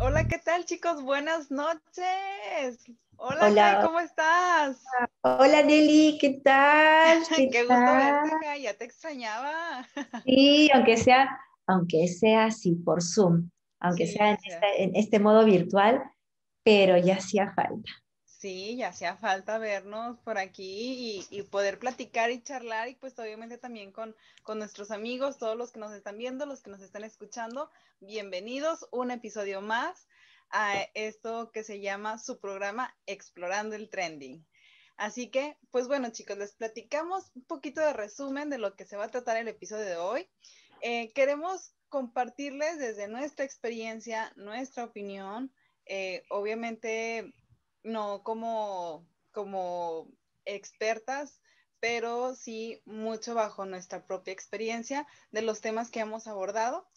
Hola, ¿qué tal chicos? Buenas noches. Hola, ¿cómo estás? Hola Nelly, ¿qué tal? ¿Qué, gusto verte, ya te extrañaba. Sí, aunque sea, aunque sea así por Zoom, aunque sea en este, en este modo virtual, pero ya hacía falta. Sí, ya hacía falta vernos por aquí y, poder platicar y charlar y pues obviamente también con, con, nuestros amigos, todos los que nos están viendo, los que nos están escuchando, bienvenidos un episodio más a esto que se llama su programa Explorando el Trending. Así que, pues bueno chicos, les platicamos un poquito de resumen de lo que se va a tratar el episodio de hoy. Eh, queremos compartirles desde nuestra experiencia, nuestra opinión, eh, obviamente no como, como expertas, pero sí mucho bajo nuestra propia experiencia de los temas que hemos abordado,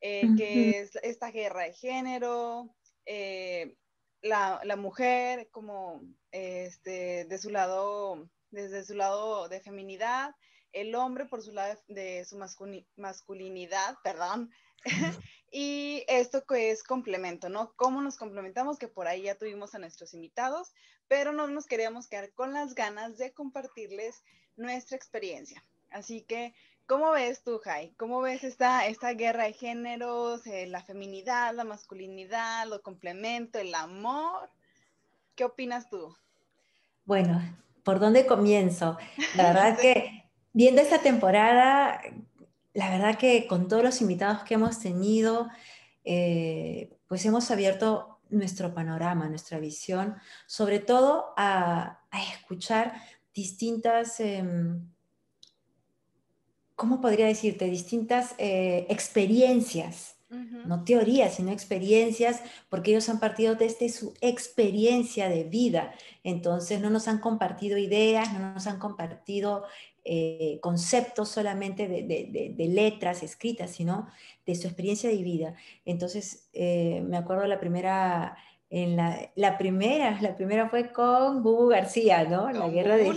eh, que es esta guerra de género, eh, la, la, mujer como este, de su lado, desde su lado de feminidad, el hombre por su lado de su masculinidad, perdón, y esto que es complemento, ¿no? ¿Cómo nos complementamos? Que por ahí ya tuvimos a nuestros invitados, pero no nos queríamos quedar con las ganas de compartirles nuestra experiencia. Así que, ¿cómo ves tú, Jai? ¿Cómo ves esta, esta guerra de géneros, eh, la feminidad, la masculinidad, lo complemento, el amor? ¿Qué opinas tú? Bueno, ¿por dónde comienzo? La verdad que viendo esta temporada, la verdad que con todos los invitados que hemos tenido, eh, pues hemos abierto nuestro panorama, nuestra visión, sobre todo a, escuchar distintas, em, ¿cómo podría decirte? Distintas eh, experiencias no teorías, sino experiencias, porque ellos han partido desde su experiencia de vida. Entonces no nos han compartido ideas, no nos han compartido eh, conceptos solamente de, letras escritas, sino de su experiencia de vida. Entonces, eh, me acuerdo la primera, en la, la, primera, la primera fue con Bubu García, ¿no? La guerra de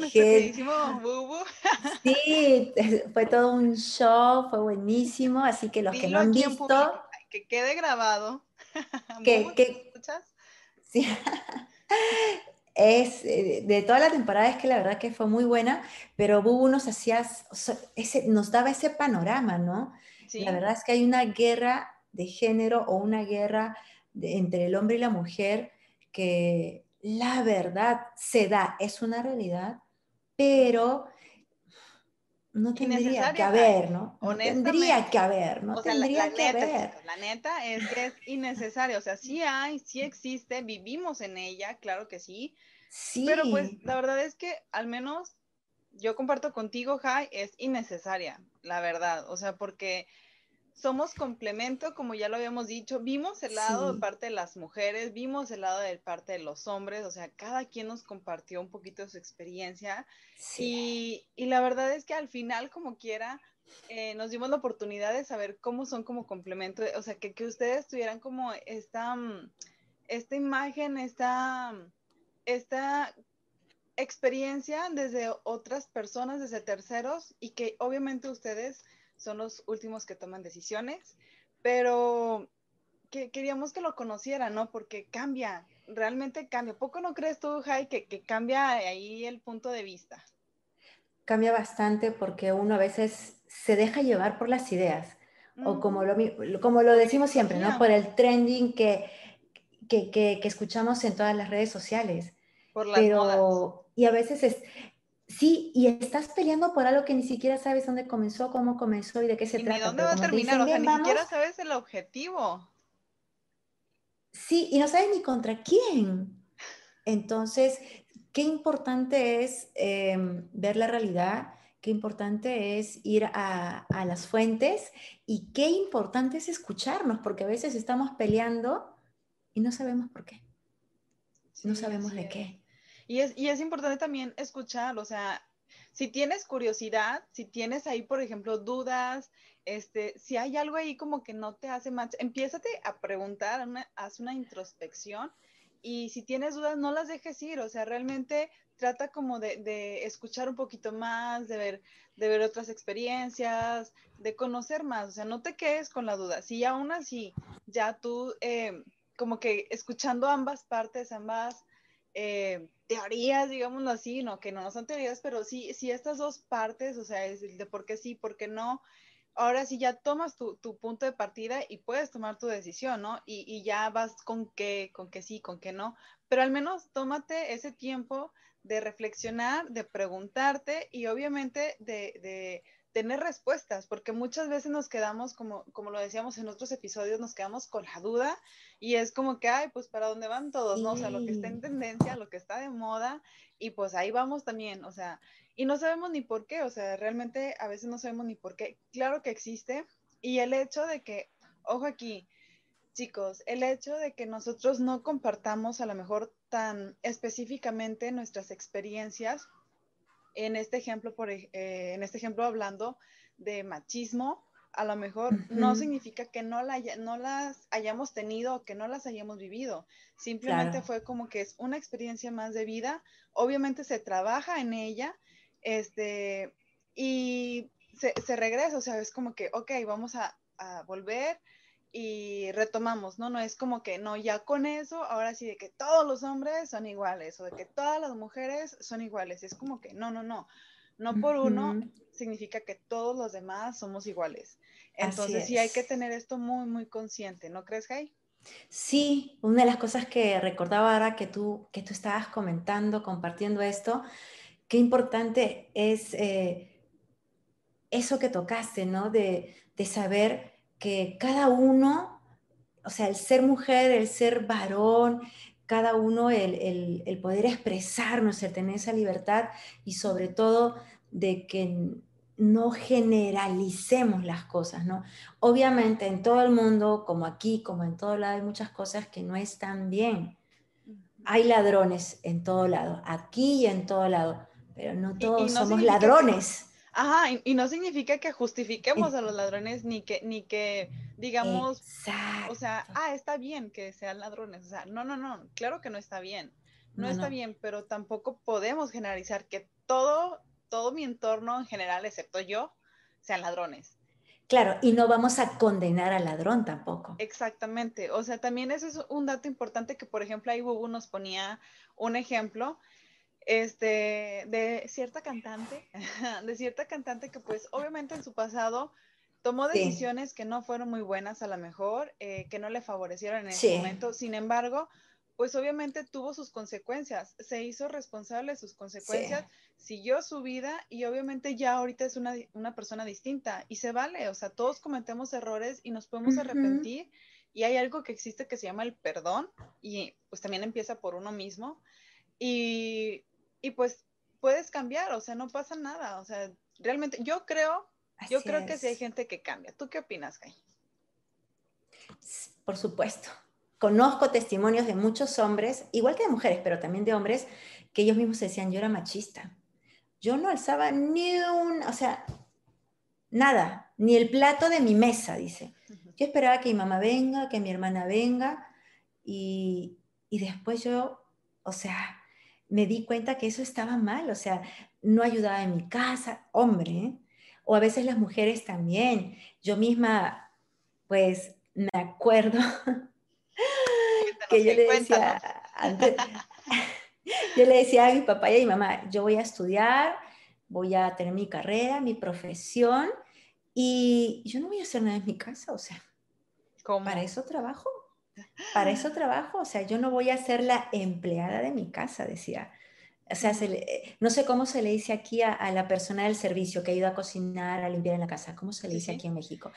Bubu. Sí, fue todo un show, fue buenísimo, así que los que no han visto... Que quede grabado. Que, escuchas? Sí. es, eh, de toda la temporada es que la verdad que fue muy buena, pero Bubu nos hacía, ese, nos daba ese panorama, ¿no? La verdad es que hay una guerra de género o una guerra entre el hombre y la mujer que la verdad se da, es una realidad, pero no tendría que haber, ¿no? No tendría que haber, no tendría que haber. la neta es que es innecesario, o sea, sí hay, sí existe, vivimos en ella, claro que sí. Sí. Pero pues la verdad es que al menos yo comparto contigo, Jai, es innecesaria, la verdad, o sea, porque somos complemento, como ya lo habíamos dicho, vimos el lado de parte de las mujeres, vimos el lado de parte de los hombres, o sea, cada quien nos compartió un poquito de su experiencia y, y, la verdad es que al final, como quiera, eh, nos dimos la oportunidad de saber cómo son como complemento, o sea, que, que ustedes tuvieran como esta, mm, esta imagen, esta, esta experiencia desde otras personas, desde terceros y que obviamente ustedes son los últimos que toman decisiones, pero que queríamos que lo conocieran, ¿no? Porque cambia, realmente cambia. ¿Poco no crees tú, Jai, que, que cambia ahí el punto de vista? Cambia bastante porque uno a veces se deja llevar por las ideas, o como lo, como lo decimos siempre, ¿no? Por el trending que, que, que, escuchamos en todas las redes sociales. Por las Pero, Y a veces es, Sí, y estás peleando por algo que ni siquiera sabes dónde comenzó, cómo comenzó y de qué se trata. ¿Y dónde va a terminar? o sea, ni siquiera sabes el objetivo. Sí, y no sabes ni contra quién. Entonces, qué importante es em, ver la realidad, qué importante es ir a, a, las fuentes y qué importante es escucharnos, porque a veces estamos peleando y no sabemos por qué. no sabemos de qué. Y es, y es importante también escuchar, o sea, si tienes curiosidad, si tienes ahí, por ejemplo, dudas, este, si hay algo ahí como que no te hace más, empiézate a preguntar, haz una introspección y si tienes dudas, no las dejes ir, o sea, realmente trata como de, escuchar un poquito más, de ver, de ver otras experiencias, de conocer más, o sea, no te quedes con la duda. Si aún así ya tú, eh, como que escuchando ambas partes, ambas eh, teorías, digámoslo así, no, que no son teorías, pero sí, sí estas dos partes, o sea, es el de por qué sí, por qué no, ahora sí ya tomas tu, punto de partida y puedes tomar tu decisión, ¿no? Y, ya vas con qué, con qué sí, con qué no, pero al menos tómate ese tiempo de reflexionar, de preguntarte y obviamente de, tener respuestas, porque muchas veces nos quedamos, como, como lo decíamos en otros episodios, nos quedamos con la duda y es como que, ay, pues para dónde van todos, ¿no? O sea, lo que está en tendencia, lo que está de moda y pues ahí vamos también, o sea, y no sabemos ni por qué, o sea, realmente a veces no sabemos ni por qué. Claro que existe. Y el hecho de que, ojo aquí, chicos, el hecho de que nosotros no compartamos a lo mejor tan específicamente nuestras experiencias, en este ejemplo, por, eh, en este ejemplo hablando de machismo, a lo mejor no significa que no, la, no las hayamos tenido o que no las hayamos vivido. Simplemente fue como que es una experiencia más de vida. Obviamente se trabaja en ella este, y se, regresa, o sea, es como que, ok, vamos a, volver y retomamos, ¿no? No es como que, no, ya con eso, ahora sí, de que todos los hombres son iguales o de que todas las mujeres son iguales. Es como que, no, no, no. No por uno significa que todos los demás somos iguales. Entonces sí hay que tener esto muy, muy consciente, ¿no crees, Jai? Sí, una de las cosas que recordaba ahora que tú, que tú estabas comentando, compartiendo esto, qué importante es eh, eso que tocaste, ¿no? De, saber que cada uno, o sea, el ser mujer, el ser varón, cada uno, el, el, poder expresarnos, el tener esa libertad y sobre todo de que no generalicemos las cosas, ¿no? Obviamente en todo el mundo, como aquí, como en todo lado, hay muchas cosas que no están bien. Hay ladrones en todo lado, aquí y en todo lado, pero no todos somos ladrones. Ajá, y, no significa que justifiquemos a los ladrones ni que, ni que digamos, o sea, ah, está bien que sean ladrones. O sea, no, no, no, claro que no está bien. No, está bien, pero tampoco podemos generalizar que todo, todo mi entorno en general, excepto yo, sean ladrones. Claro, y no vamos a condenar al ladrón tampoco. Exactamente. O sea, también eso es un dato importante que, por ejemplo, ahí Bubu nos ponía un ejemplo este, de cierta cantante, de cierta cantante que pues obviamente en su pasado tomó decisiones que no fueron muy buenas a lo mejor, eh, que no le favorecieron en ese momento, sin embargo, pues obviamente tuvo sus consecuencias, se hizo responsable de sus consecuencias, siguió su vida y obviamente ya ahorita es una, persona distinta y se vale, o sea, todos cometemos errores y nos podemos arrepentir y hay algo que existe que se llama el perdón y pues también empieza por uno mismo. Y y pues puedes cambiar, o sea, no pasa nada, o sea, realmente yo creo, yo creo que sí hay gente que cambia. ¿Tú qué opinas, Kai? Por supuesto. Conozco testimonios de muchos hombres, igual que de mujeres, pero también de hombres, que ellos mismos decían, yo era machista. Yo no alzaba ni un, o sea, nada, ni el plato de mi mesa, dice. Yo esperaba que mi mamá venga, que mi hermana venga, y, y después yo, o sea, me di cuenta que eso estaba mal, o sea, no ayudaba en mi casa, hombre, ¿eh? o a veces las mujeres también. Yo misma, pues, me acuerdo que yo le decía, yo le decía a mi papá y a mi mamá, yo voy a estudiar, voy a tener mi carrera, mi profesión, y yo no voy a hacer nada en mi casa, o sea, ¿Cómo? para eso trabajo. Para eso trabajo, o sea, yo no voy a ser la empleada de mi casa, decía. O sea, no sé cómo se le dice aquí a, la persona del servicio que ayuda a cocinar, a limpiar en la casa. ¿Cómo se le dice aquí en México?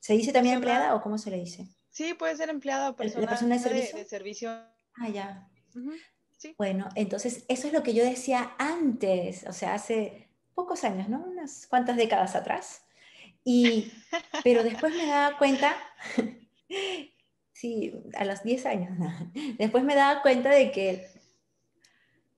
¿Se dice también empleada o cómo se le dice? Sí, puede ser empleada o persona, persona de servicio. Ah, ya. sí. Bueno, entonces eso es lo que yo decía antes, o sea, hace pocos años, ¿no? Unas cuantas décadas atrás. Y, pero después me daba cuenta sí, a los 10 años. Después me daba cuenta de que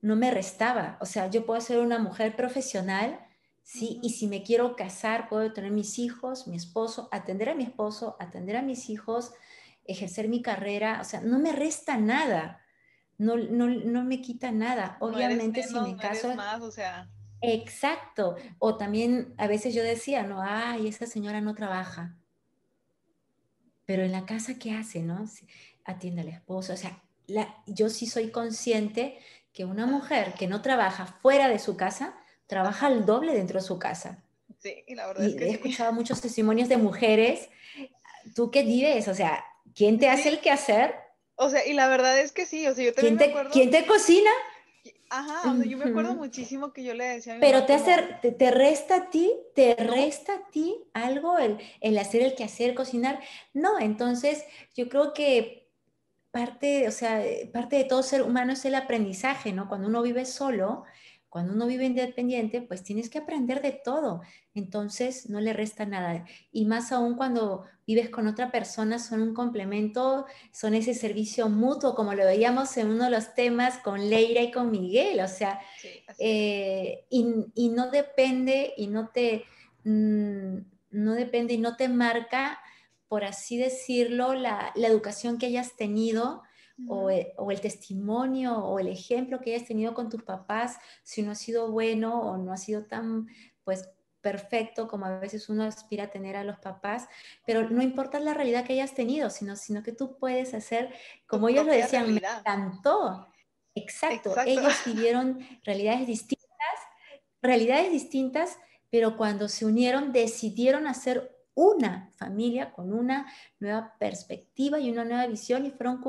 no me restaba. O sea, yo puedo ser una mujer profesional, sí, y si me quiero casar, puedo tener mis hijos, mi esposo, atender a mi esposo, atender a mis hijos, ejercer mi carrera. O sea, no me resta nada. no, no, no me quita nada. Obviamente si me caso... más, o sea... Exacto. O también a veces yo decía, no, ay, esa señora no trabaja. Pero en la casa, ¿qué hace, no? Atiende al esposo. O sea, la, yo sí soy consciente que una mujer que no trabaja fuera de su casa, trabaja el doble dentro de su casa. Sí, la verdad es que he escuchado muchos testimonios de mujeres. ¿Tú qué vives? O sea, ¿quién te hace el quehacer? O sea, y la verdad es que sí, o sea, yo también ¿Quién te, acuerdo... ¿Quién te cocina? Ajá, o sea, yo me acuerdo muchísimo que yo le decía a mi Pero te, hace, te, resta a ti, te resta a ti algo el, el hacer el quehacer, cocinar. No, entonces yo creo que parte, o sea, parte de todo ser humano es el aprendizaje, ¿no? Cuando uno vive solo, cuando uno vive independiente, pues tienes que aprender de todo. Entonces no le resta nada. Y más aún cuando vives con otra persona, son un complemento, son ese servicio mutuo, como lo veíamos en uno de los temas con Leira y con Miguel. O sea, eh, y, no depende y no te, mm, no depende y no te marca, por así decirlo, la, la educación que hayas tenido e, o, el, testimonio o el ejemplo que hayas tenido con tus papás, si no ha sido bueno o no ha sido tan, pues, perfecto como a veces uno aspira a tener a los papás, pero no importa la realidad que hayas tenido, sino, sino que tú puedes hacer, como ellos lo decían, me encantó. Exacto. Exacto, ellos vivieron realidades distintas, realidades distintas, pero cuando se unieron decidieron hacer una familia con una nueva perspectiva y una nueva visión y fueron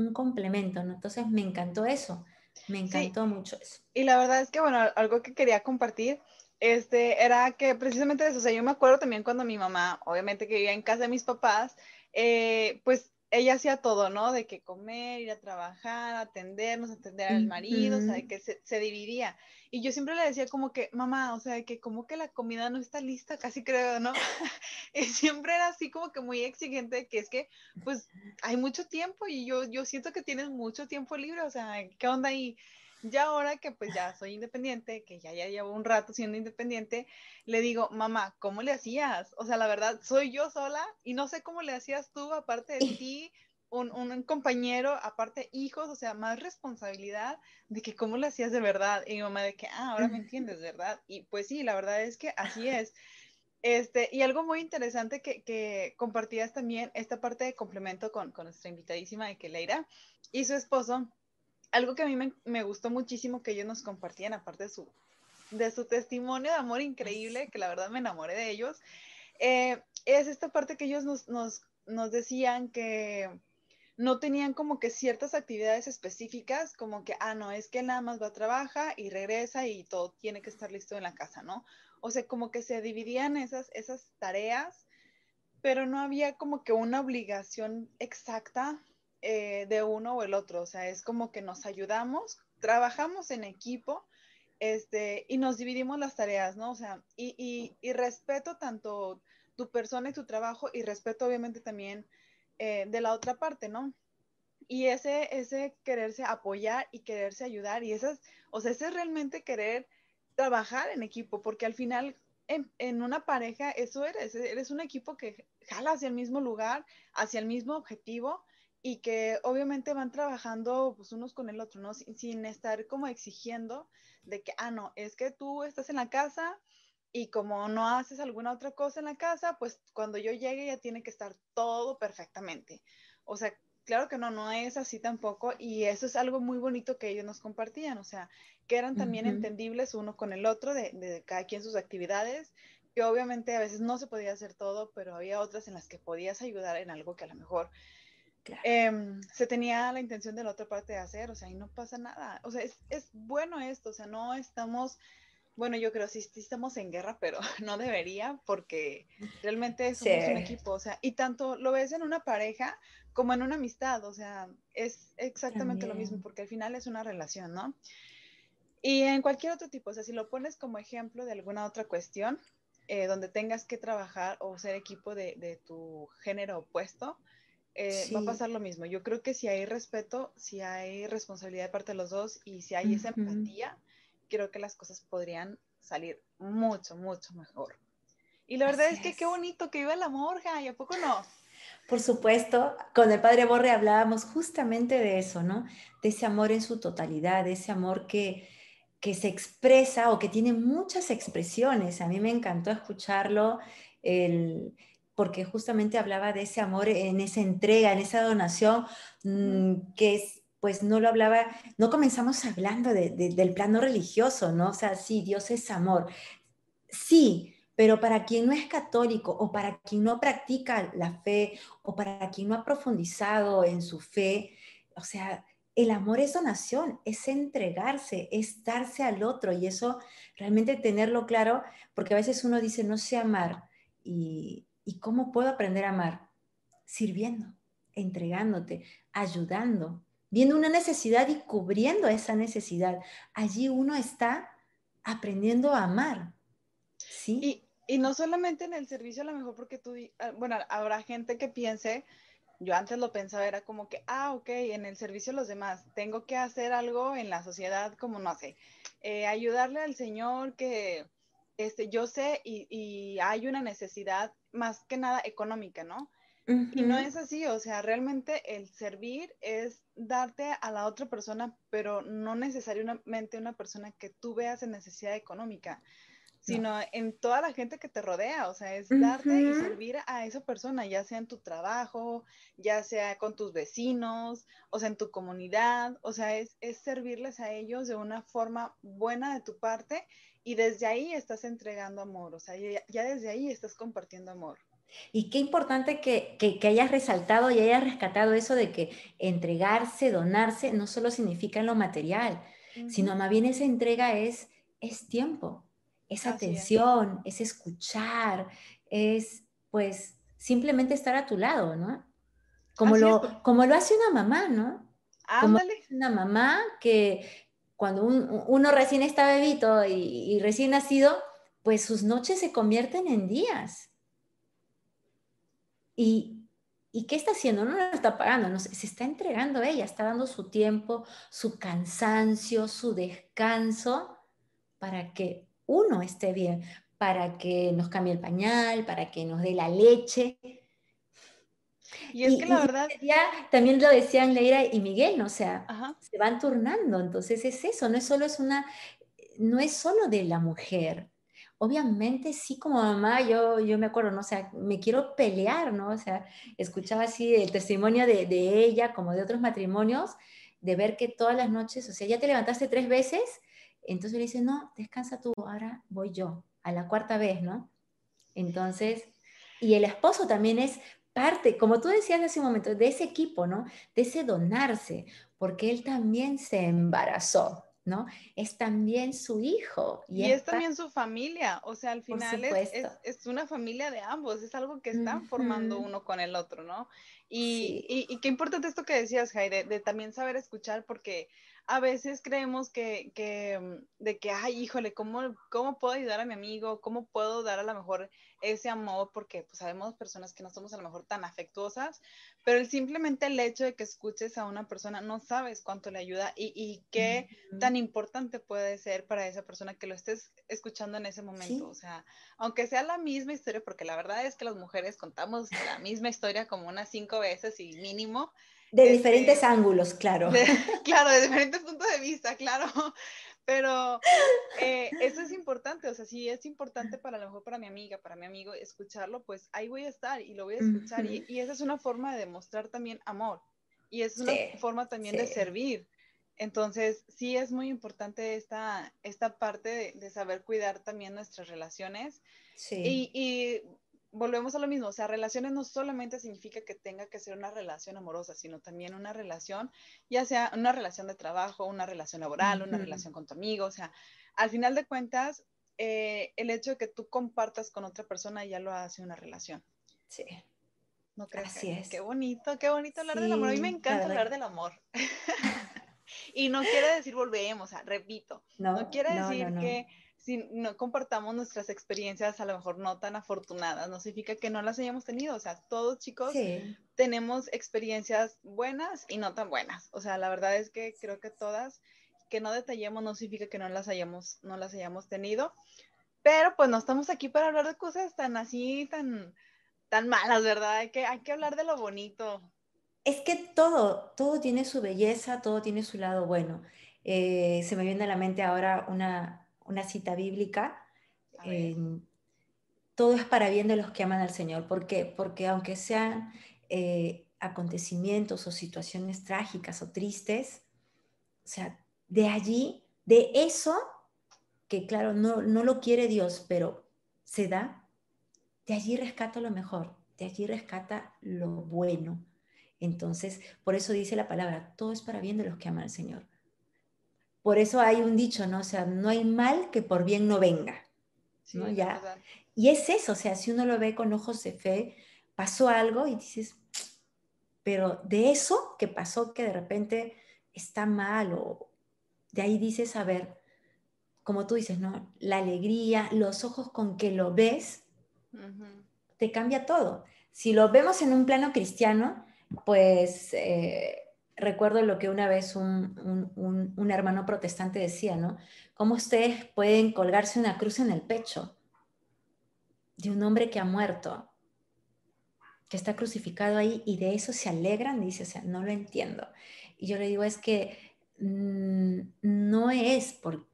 un complemento, ¿no? Entonces me encantó eso, me encantó mucho eso. Y la verdad es que, bueno, algo que quería compartir, este, era que precisamente eso, o sea, yo me acuerdo también cuando mi mamá, obviamente que vivía en casa de mis papás, eh, pues ella hacía todo, ¿no? De que comer, ir a trabajar, atendernos, atender al marido, o sea, de que se, se, dividía. Y yo siempre le decía como que, mamá, o sea, que como que la comida no está lista, casi creo, ¿no? y siempre era así como que muy exigente, que es que, pues, hay mucho tiempo y yo, yo siento que tienes mucho tiempo libre, o sea, ¿qué onda ahí? Ya ahora que pues ya soy independiente, que ya, ya llevo un rato siendo independiente, le digo, mamá, ¿cómo le hacías? O sea, la verdad, soy yo sola y no sé cómo le hacías tú, aparte de ti, un, un, compañero, aparte hijos, o sea, más responsabilidad de que cómo le hacías de verdad. Y mi mamá de que, ah, ahora me entiendes, ¿verdad? Y pues sí, la verdad es que así es. Este, y algo muy interesante que, que compartías también, esta parte de complemento con, con nuestra invitadísima de que Leira y su esposo, algo que a mí me, gustó muchísimo que ellos nos compartían, aparte de su, de su testimonio de amor increíble, que la verdad me enamoré de ellos, eh, es esta parte que ellos nos, nos, nos decían que no tenían como que ciertas actividades específicas, como que, ah, no, es que nada más va a trabajar y regresa y todo tiene que estar listo en la casa, ¿no? O sea, como que se dividían esas, esas tareas, pero no había como que una obligación exacta eh, de uno o el otro, o sea, es como que nos ayudamos, trabajamos en equipo, este, y nos dividimos las tareas, ¿no? O sea, y, y, respeto tanto tu persona y tu trabajo, y respeto obviamente también eh, de la otra parte, ¿no? Y ese, ese quererse apoyar y quererse ayudar, y esas, o sea, ese es realmente querer trabajar en equipo, porque al final en, en, una pareja eso eres, eres un equipo que jala hacia el mismo lugar, hacia el mismo objetivo, y que obviamente van trabajando pues unos con el otro, ¿no? Sin, estar como exigiendo de que, ah, no, es que tú estás en la casa y como no haces alguna otra cosa en la casa, pues cuando yo llegue ya tiene que estar todo perfectamente. O sea, claro que no, no es así tampoco y eso es algo muy bonito que ellos nos compartían, o sea, que eran también entendibles uno con el otro de, de cada quien sus actividades, que obviamente a veces no se podía hacer todo, pero había otras en las que podías ayudar en algo que a lo mejor Em, se tenía la intención de la otra parte de hacer, o sea, y no pasa nada. O sea, es, es bueno esto, o sea, no estamos, bueno, yo creo sí, sí estamos en guerra, pero no debería, porque realmente somos un equipo, o sea, y tanto lo ves en una pareja como en una amistad, o sea, es exactamente lo mismo, porque al final es una relación, ¿no? Y en cualquier otro tipo, o sea, si lo pones como ejemplo de alguna otra cuestión, eh, donde tengas que trabajar o ser equipo de, de tu género opuesto, eh, va a pasar lo mismo. Yo creo que si hay respeto, si hay responsabilidad de parte de los dos y si hay esa empatía, creo que las cosas podrían salir mucho, mucho mejor. Y la verdad es que qué bonito que viva el amor, ¿y a poco no? Por supuesto, con el padre Borre hablábamos justamente de eso, ¿no? De ese amor en su totalidad, de ese amor que, que se expresa o que tiene muchas expresiones. A mí me encantó escucharlo, el, porque justamente hablaba de ese amor en esa entrega, en esa donación, mm, que es, pues no lo hablaba, no comenzamos hablando del plano religioso, ¿no? O sea, sí, Dios es amor. Sí, pero para quien no es católico o para quien no practica la fe o para quien no ha profundizado en su fe, o sea, el amor es donación, es entregarse, es darse al otro y eso realmente tenerlo claro, porque a veces uno dice, no sé amar. ¿Y, ¿y cómo puedo aprender a amar? Sirviendo, entregándote, ayudando, viendo una necesidad y cubriendo esa necesidad. Allí uno está aprendiendo a amar. ¿sí? Y no solamente en el servicio, a lo mejor porque tú, ah, bueno, habrá gente que piense, yo antes lo pensaba, era como que, ah, ok, en el servicio a los demás, tengo que hacer algo en la sociedad, como no sé, eh, ayudarle al Señor que este, yo sé y, hay una necesidad más que nada económica, ¿no? Y no es así, o sea, realmente el servir es darte a la otra persona, pero no necesariamente una persona que tú veas en necesidad económica sino en toda la gente que te rodea, o sea, es darte y servir a esa persona, ya sea en tu trabajo, ya sea con tus vecinos, o sea, en tu comunidad, o sea, es, servirles a ellos de una forma buena de tu parte y desde ahí estás entregando amor, o sea, ya, desde ahí estás compartiendo amor. Y qué importante que, que, hayas resaltado y hayas rescatado eso de que entregarse, donarse, no solo significa en lo material, sino más bien esa entrega es, es tiempo, es atención, es. escuchar, es pues simplemente estar a tu lado, ¿no? Como, lo, como lo hace una mamá, ¿no? Como una mamá que cuando uno recién está bebito y, recién nacido, pues sus noches se convierten en días. ¿Y, ¿Y qué está haciendo? No lo está pagando, se está entregando ella, está dando su tiempo, su cansancio, su descanso, para que uno esté bien, para que nos cambie el pañal, para que nos dé la leche. Y es que la verdad... Ya, también lo decían Leira y Miguel, ¿no? o sea, se van turnando, entonces es eso, no es solo es una, no es solo de la mujer. Obviamente sí como mamá, yo, yo me acuerdo, ¿no? O sea, me quiero pelear, ¿no? O sea, escuchaba así el testimonio de, de ella como de otros matrimonios, de ver que todas las noches, o sea, ya te levantaste tres veces entonces le dice, no, descansa tú, ahora voy yo, a la cuarta vez, ¿no? Entonces, y el esposo también es parte, como tú decías hace un momento, de ese equipo, ¿no? De ese donarse, porque él también se embarazó, ¿no? Es también su hijo. Y, es, también su familia, o sea, al final es, es, una familia de ambos, es algo que están formando uno con el otro, ¿no? Y, y, qué importante esto que decías, Jaire, de también saber escuchar, porque a veces creemos que, que, mm, de que, ay, híjole, ¿cómo, ¿cómo puedo ayudar a mi amigo? ¿Cómo puedo dar a lo mejor ese amor? Porque pues sabemos personas que no somos a lo mejor tan afectuosas, pero simplemente el hecho de que escuches a una persona, no sabes cuánto le ayuda y, y qué tan importante puede ser para esa persona que lo estés escuchando en ese momento. O sea, aunque sea la misma historia, porque la verdad es que las mujeres contamos la misma historia como unas cinco veces y mínimo, de este, diferentes ángulos, claro. claro, de diferentes puntos de vista, claro. Pero eh, eso es importante, o sea, si es importante para a lo mejor para mi amiga, para mi amigo, escucharlo, pues ahí voy a estar y lo voy a escuchar. y, esa es una forma de demostrar también amor. Y es una forma también de servir. Entonces, sí es muy importante esta, esta parte de, saber cuidar también nuestras relaciones. Sí. Y, y volvemos a lo mismo, o sea, relaciones no solamente significa que tenga que ser una relación amorosa, sino también una relación, ya sea una relación de trabajo, una relación laboral, una relación con tu amigo, o sea, al final de cuentas, eh, el hecho de que tú compartas con otra persona ya lo hace una relación. Sí. ¿No crees? Así es. Qué bonito, qué bonito hablar del amor. A mí me encanta hablar del amor. y no quiere decir volvemos, o sea, repito, no, quiere decir que si no compartamos nuestras experiencias a lo mejor no tan afortunadas, no significa que no las hayamos tenido, o sea, todos chicos tenemos experiencias buenas y no tan buenas, o sea, la verdad es que creo que todas, que no detallemos no significa que no las hayamos, no las hayamos tenido, pero pues no estamos aquí para hablar de cosas tan así, tan, tan malas, ¿verdad? Hay que, hay que hablar de lo bonito. Es que todo, todo tiene su belleza, todo tiene su lado bueno. Eh, se me viene a la mente ahora una, una cita bíblica. todo es para bien de los que aman al Señor. ¿Por qué? Porque aunque sean eh, acontecimientos o situaciones trágicas o tristes, o sea, de allí, de eso, que claro, no, no lo quiere Dios, pero se da, de allí rescata lo mejor, de allí rescata lo bueno. Entonces, por eso dice la palabra, todo es para bien de los que aman al Señor. Por eso hay un dicho, ¿no? O sea, no hay mal que por bien no venga. ¿no? ya. Y es eso, o sea, si uno lo ve con ojos de fe, pasó algo y dices, pero de eso que pasó que de repente está mal o de ahí dices, a ver, como tú dices, ¿no? La alegría, los ojos con que lo ves, te cambia todo. Si lo vemos en un plano cristiano, pues eh, recuerdo lo que una vez un, un, hermano protestante decía, ¿no? ¿Cómo ustedes pueden colgarse una cruz en el pecho de un hombre que ha muerto? que está crucificado ahí y de eso se alegran, dice, o sea, no lo entiendo. Y yo le digo, es que mm, no es por...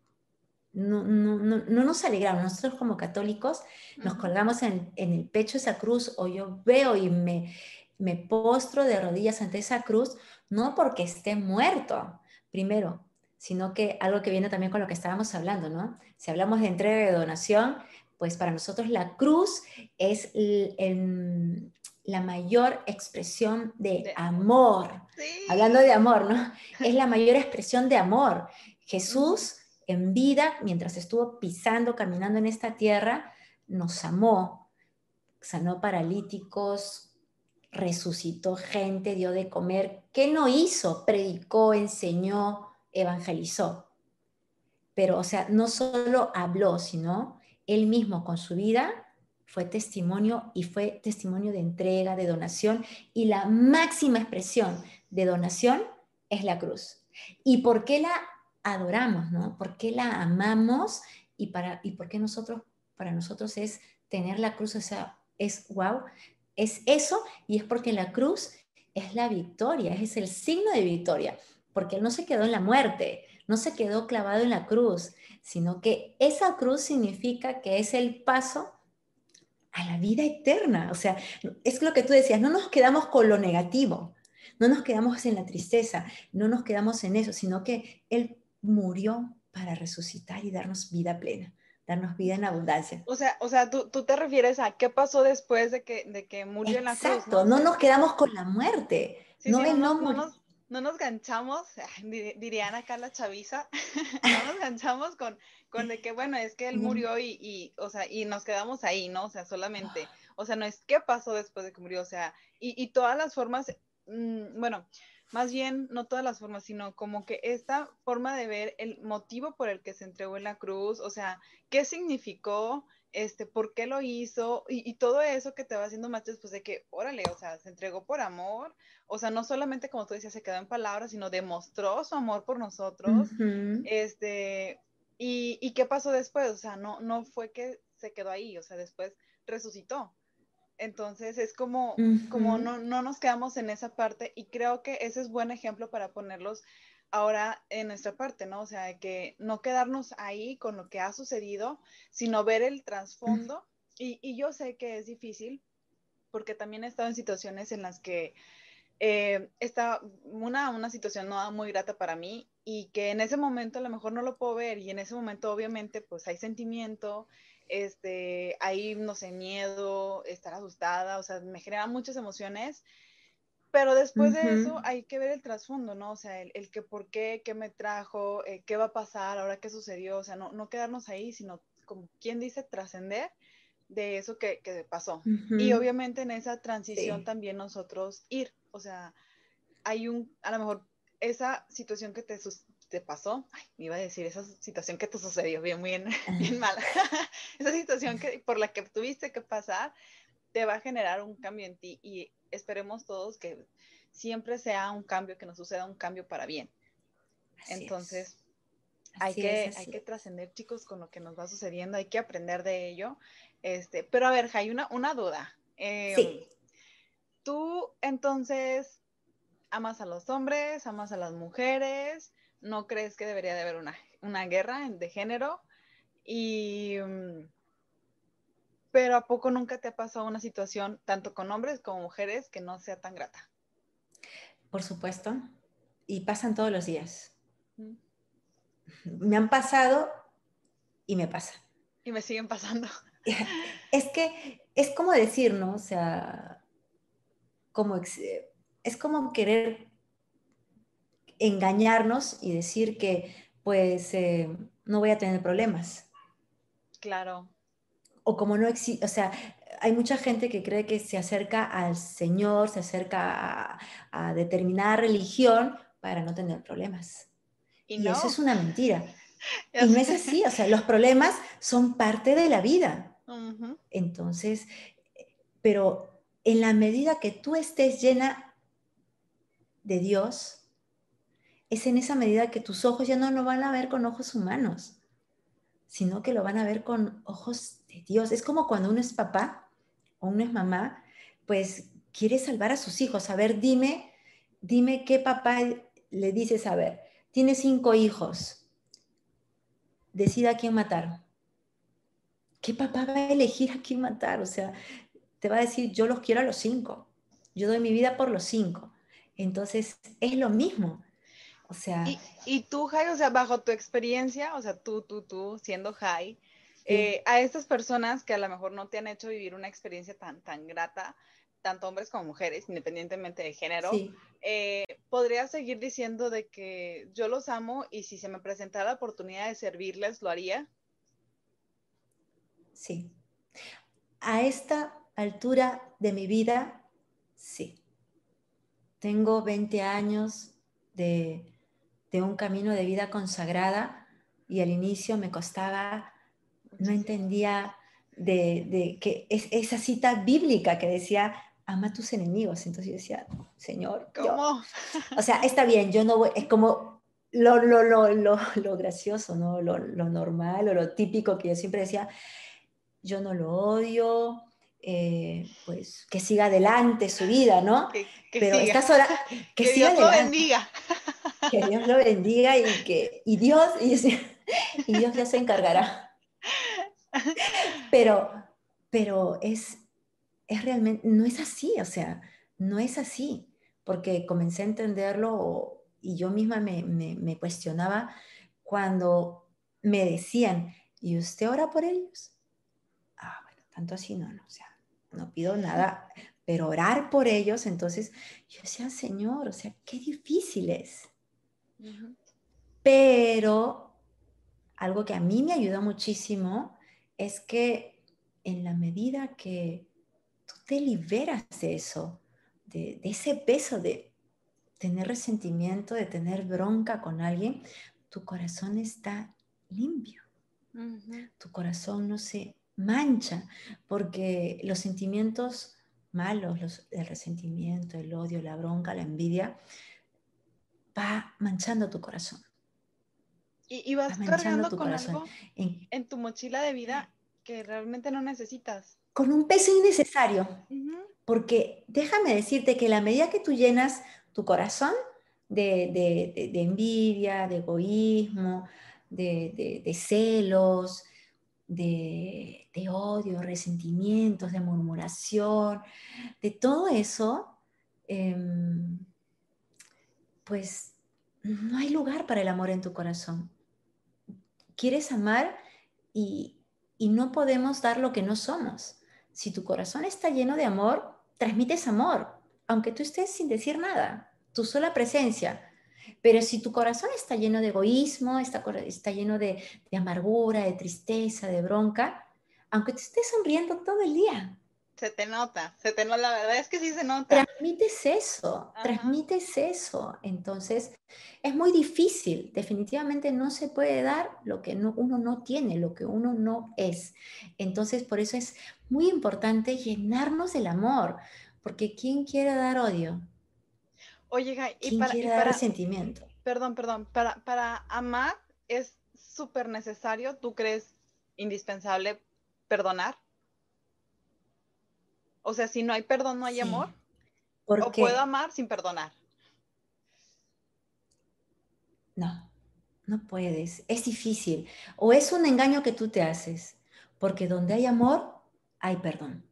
No, no, no, no, nos alegramos, nosotros como católicos nos colgamos en, en, el pecho esa cruz o yo veo y me, me postro de rodillas ante esa cruz, no porque esté muerto, primero, sino que algo que viene también con lo que estábamos hablando, ¿no? Si hablamos de entrega de donación, pues para nosotros la cruz es el, la mayor expresión de, amor. Hablando de amor, ¿no? Es la mayor expresión de amor. Jesús en vida, mientras estuvo pisando, caminando en esta tierra, nos amó, sanó paralíticos, resucitó gente, dio de comer. ¿Qué no hizo? Predicó, enseñó, evangelizó. Pero, o sea, no solo habló, sino él mismo con su vida fue testimonio y fue testimonio de entrega, de donación, y la máxima expresión de donación es la cruz. ¿Y por qué la adoramos, no? ¿Por qué la amamos y, para, y por qué nosotros, para nosotros es tener la cruz, o sea, es wow, es eso y es porque la cruz es la victoria, es el signo de victoria, porque Él no se quedó en la muerte, no se quedó clavado en la cruz, sino que esa cruz significa que es el paso a la vida eterna. O sea, es lo que tú decías, no nos quedamos con lo negativo, no nos quedamos en la tristeza, no nos quedamos en eso, sino que Él murió para resucitar y darnos vida plena, darnos vida en abundancia. O sea, o sea tú, te refieres a qué pasó después de que, de que murió en la cruz. Exacto, no, nos quedamos con la muerte. no, no, no nos ganchamos, dirían acá la chaviza, no nos ganchamos con, con de que, bueno, es que él murió y, y, o sea, y nos quedamos ahí, ¿no? O sea, solamente, o sea, no es qué pasó después de que murió, o sea, y, y todas las formas, mm, bueno, más bien, no todas las formas, sino como que esta forma de ver el motivo por el que se entregó en la cruz, o sea, qué significó, este, por qué lo hizo y, todo eso que te va haciendo más después de que, órale, o sea, se entregó por amor, o sea, no solamente como tú decías, se quedó en palabras, sino demostró su amor por nosotros, este, y, y, qué pasó después, o sea, no, no fue que se quedó ahí, o sea, después resucitó. Entonces es como, como no, no nos quedamos en esa parte y creo que ese es buen ejemplo para ponerlos ahora en nuestra parte, ¿no? O sea, que no quedarnos ahí con lo que ha sucedido, sino ver el trasfondo. Y, y yo sé que es difícil, porque también he estado en situaciones en las que eh, está una, una situación no muy grata para mí y que en ese momento a lo mejor no lo puedo ver y en ese momento obviamente pues hay sentimiento, este, hay, no sé, miedo, estar asustada, o sea, me generan muchas emociones pero después de eso hay que ver el trasfondo, ¿no? O sea, el, que por qué, qué me trajo, eh, qué va a pasar, ahora qué sucedió, o sea, no, no quedarnos ahí, sino como quien dice, trascender de eso que, que pasó. Y obviamente en esa transición también nosotros ir, o sea, hay un, a lo mejor esa situación que te, te pasó, ay, me iba a decir, esa situación que te sucedió, bien, bien, bien mala, esa situación que, por la que tuviste que pasar, te va a generar un cambio en ti y esperemos todos que siempre sea un cambio, que nos suceda un cambio para bien. Entonces, hay, que, hay que trascender, chicos, con lo que nos va sucediendo, hay que aprender de ello. Este, pero a ver, hay una, una duda. Em, sí. Tú entonces amas a los hombres, amas a las mujeres, no crees que debería de haber una, una guerra de género y... Mm, pero ¿a poco nunca te ha pasado una situación, tanto con hombres como mujeres, que no sea tan grata? Por supuesto, y pasan todos los días. Me han pasado y me pasan. Y me siguen pasando. Es que es como decir, ¿no? O sea, como es como querer engañarnos y decir que pues eh, no voy a tener problemas. Claro. O como no existe, o sea, hay mucha gente que cree que se acerca al Señor, se acerca a, determinada religión para no tener problemas. Y, eso es una mentira. y no es así, o sea, los problemas son parte de la vida. Entonces, pero en la medida que tú estés llena de Dios, es en esa medida que tus ojos ya no lo van a ver con ojos humanos, sino que lo van a ver con ojos de Dios. Es como cuando uno es papá o uno es mamá, pues quiere salvar a sus hijos. A ver, dime, dime qué papá le dices, a ver, tiene cinco hijos, decida a quién matar. ¿Qué papá va a elegir a quién matar? O sea, te va a decir, yo los quiero a los cinco, yo doy mi vida por los cinco. Entonces, es lo mismo. O sea... Y, tú, Jai, o sea, bajo tu experiencia, o sea, tú, tú, tú, siendo Jai, eh, a estas personas que a lo mejor no te han hecho vivir una experiencia tan, tan grata, tanto hombres como mujeres, independientemente de género, eh, podría seguir diciendo de que yo los amo y si se me presentara la oportunidad de servirles, lo haría. Sí. A esta altura de mi vida, sí. Tengo 20 años de, de un camino de vida consagrada y al inicio me costaba, no entendía de, que es, esa cita bíblica que decía, ama a tus enemigos. Entonces yo decía, Señor, ¿cómo? o sea, está bien, yo no voy, es como lo, lo, lo, lo, gracioso, ¿no? Lo, lo normal o lo típico que yo siempre decía, yo no lo odio, eh, pues que siga adelante su vida, ¿no? Que, Pero siga. estas horas, que, que Dios lo bendiga. Que Dios lo bendiga y que y Dios y, Dios ya se encargará. Pero, pero es, es realmente, no es así, o sea, no es así, porque comencé a entenderlo y yo misma me, me, me cuestionaba cuando me decían, ¿y usted ora por ellos? Ah, bueno, tanto así no, no, o sea, no pido nada, pero orar por ellos, entonces yo decía, Señor, o sea, qué difícil es. Pero algo que a mí me ayudó muchísimo es que en la medida que tú te liberas de eso, de, ese peso de tener resentimiento, de tener bronca con alguien, tu corazón está limpio. Tu corazón no se mancha, porque los sentimientos malos, el resentimiento, el odio, la bronca, la envidia, va manchando tu corazón. Y, vas cargando con algo en, tu mochila de vida que realmente no necesitas. Con un peso innecesario. Porque déjame decirte que la medida que tú llenas tu corazón de, envidia, de egoísmo, de, celos, de, odio, resentimientos, de murmuración, de todo eso, em, pues no hay lugar para el amor en tu corazón. Quieres amar y, y no podemos dar lo que no somos. Si tu corazón está lleno de amor, transmites amor, aunque tú estés sin decir nada, tu sola presencia. Pero si tu corazón está lleno de egoísmo, está, está lleno de, amargura, de tristeza, de bronca, aunque te estés sonriendo todo el día. Se te nota, se te nota, la verdad es que sí se nota. Transmites eso, transmites eso. Entonces, es muy difícil, definitivamente no se puede dar lo que uno no tiene, lo que uno no es. Entonces, por eso es muy importante llenarnos del amor, porque ¿quién quiere dar odio? Oye, y para, y resentimiento. Perdón, perdón. Para, para amar es súper necesario, ¿tú crees indispensable perdonar? O sea, si no hay perdón, no hay amor. ¿O puedo amar sin perdonar? No, no puedes. Es difícil. O es un engaño que tú te haces. Porque donde hay amor, hay perdón.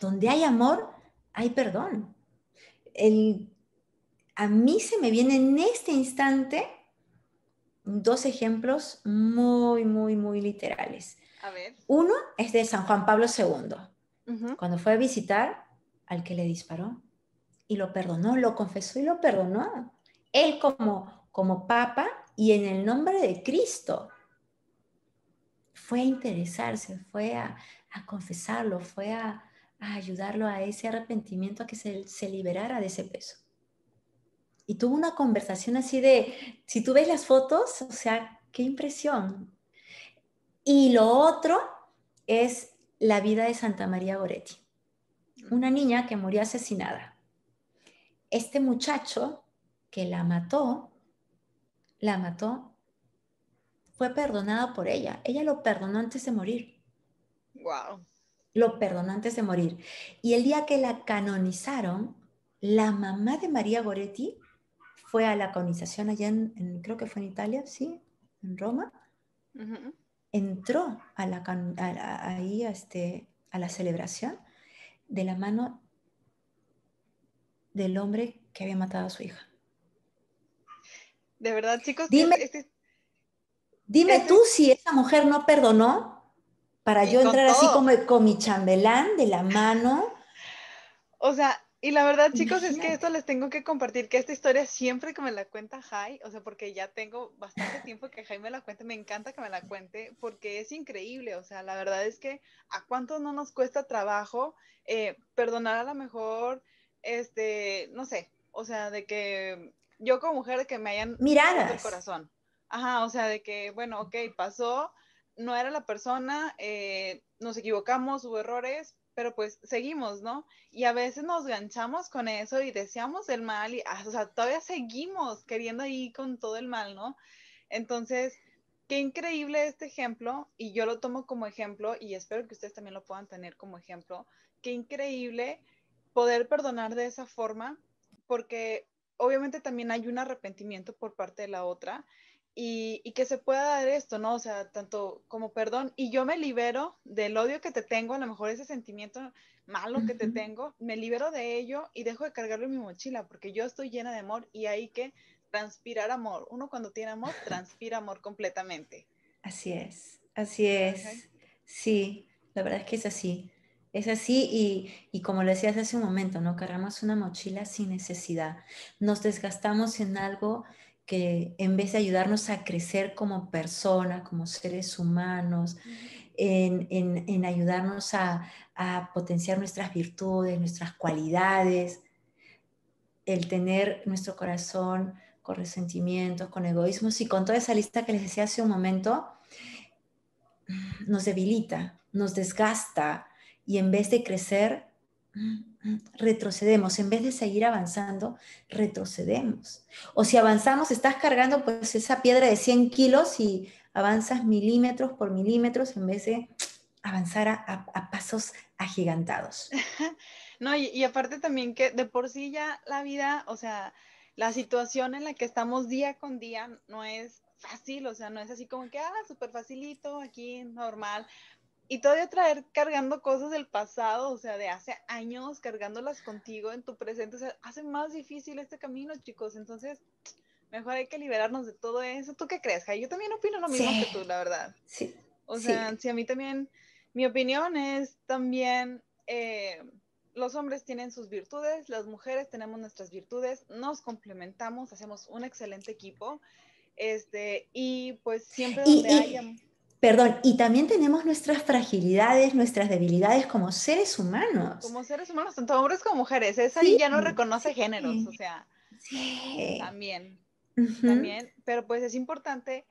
Donde hay amor, hay perdón. El, a mí se me viene en este instante dos ejemplos muy, muy, muy literales. A ver. Uno es de San Juan Pablo II, cuando fue a visitar al que le disparó y lo perdonó, lo confesó y lo perdonó. Él como, como papa y en el nombre de Cristo fue a interesarse, fue a, confesarlo, fue a, ayudarlo a ese arrepentimiento, a que se, se liberara de ese peso. Y tuvo una conversación así de, si tú ves las fotos, o sea, qué impresión. Y lo otro es la vida de Santa María Goretti, una niña que murió asesinada. Este muchacho que la mató, la mató, fue perdonado por ella. Ella lo perdonó antes de morir. Wow. Lo perdonó antes de morir. Y el día que la canonizaron, la mamá de María Goretti fue a la canonización allá en, creo que fue en Italia, sí, en Roma entró a la, ahí a, este, a la celebración de la mano del hombre que había matado a su hija. De verdad, chicos. Dime, este dime tú si esa mujer no perdonó para yo entrar así como con mi chambelán de la mano. O sea, y la verdad, chicos, es que esto les tengo que compartir, que esta historia siempre que me la cuenta Jai, o sea, porque ya tengo bastante tiempo que Jai me la cuente, me encanta que me la cuente, porque es increíble, o sea, la verdad es que a cuánto no nos cuesta trabajo eh, perdonar a lo mejor, este, no sé, o sea, de que yo como mujer que me hayan miradas el corazón. Ajá, o sea, de que, bueno, ok, pasó, no era la persona, eh, nos equivocamos, hubo errores, pero pues seguimos, ¿no? Y a veces nos ganchamos con eso y deseamos el mal y, ah, o sea, todavía seguimos queriendo ir con todo el mal, ¿no? Entonces, qué increíble este ejemplo y yo lo tomo como ejemplo y espero que ustedes también lo puedan tener como ejemplo. Qué increíble poder perdonar de esa forma porque obviamente también hay un arrepentimiento por parte de la otra y, que se pueda dar esto, ¿no? O sea, tanto como perdón, y yo me libero del odio que te tengo, a lo mejor ese sentimiento malo que te tengo, me libero de ello y dejo de cargarlo en mi mochila, porque yo estoy llena de amor y hay que transpirar amor. Uno cuando tiene amor, transpira amor completamente. Así es, así es. Sí, la verdad es que es así. Es así y, y, como lo decías hace un momento, ¿no? Cargamos una mochila sin necesidad. Nos desgastamos en algo que en vez de ayudarnos a crecer como personas, como seres humanos, en, ayudarnos a, potenciar nuestras virtudes, nuestras cualidades, el tener nuestro corazón con resentimientos, con egoísmos y con toda esa lista que les decía hace un momento, nos debilita, nos desgasta y en vez de crecer, retrocedemos, en vez de seguir avanzando, retrocedemos. O si avanzamos, estás cargando pues esa piedra de 100 kilos y avanzas milímetros por milímetros en vez de avanzar a, pasos agigantados. No, y, aparte también que de por sí ya la vida, o sea, la situación en la que estamos día con día no es fácil, o sea, no es así como que, ah, súper facilito, aquí, normal, y todavía traer cargando cosas del pasado, o sea, de hace años, cargándolas contigo en tu presente, o sea, hace más difícil este camino, chicos. Entonces, mejor hay que liberarnos de todo eso. ¿Tú qué crees, Jai? Yo también opino lo mismo que tú, la verdad. Sí. O sea, si a mí también, mi opinión es también, eh, los hombres tienen sus virtudes, las mujeres tenemos nuestras virtudes, nos complementamos, hacemos un excelente equipo. Este, y pues siempre donde haya Perdón, y también tenemos nuestras fragilidades, nuestras debilidades como seres humanos. Como seres humanos, tanto hombres como mujeres. Esa sí, ya no reconoce géneros, o sea. Sí. También. También. Pero pues es importante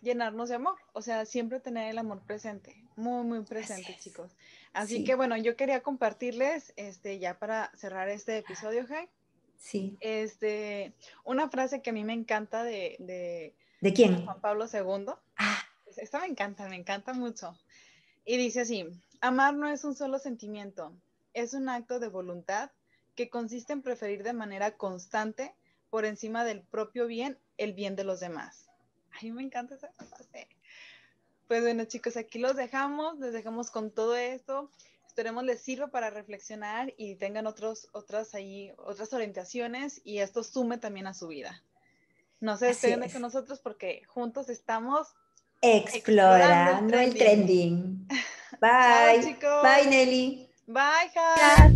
llenarnos de amor, o sea, siempre tener el amor presente, muy, muy presente, chicos. Así que bueno, yo quería compartirles, este, ya para cerrar este episodio, Jai. Sí. Este, una frase que a mí me encanta de, de, ¿De quién? Juan Pablo II. Ah esta me encanta, me encanta mucho. Y dice así, amar no es un solo sentimiento, es un acto de voluntad que consiste en preferir de manera constante por encima del propio bien el bien de los demás. A mí me encanta esa frase. Pues bueno, chicos, aquí los dejamos, les dejamos con todo esto. Esperemos les sirva para reflexionar y tengan otros, otras ahí, otras orientaciones y esto sume también a su vida. No se despeguen con nosotros porque juntos estamos explorando, el trending. Bye. Bye, Nelly. Bye,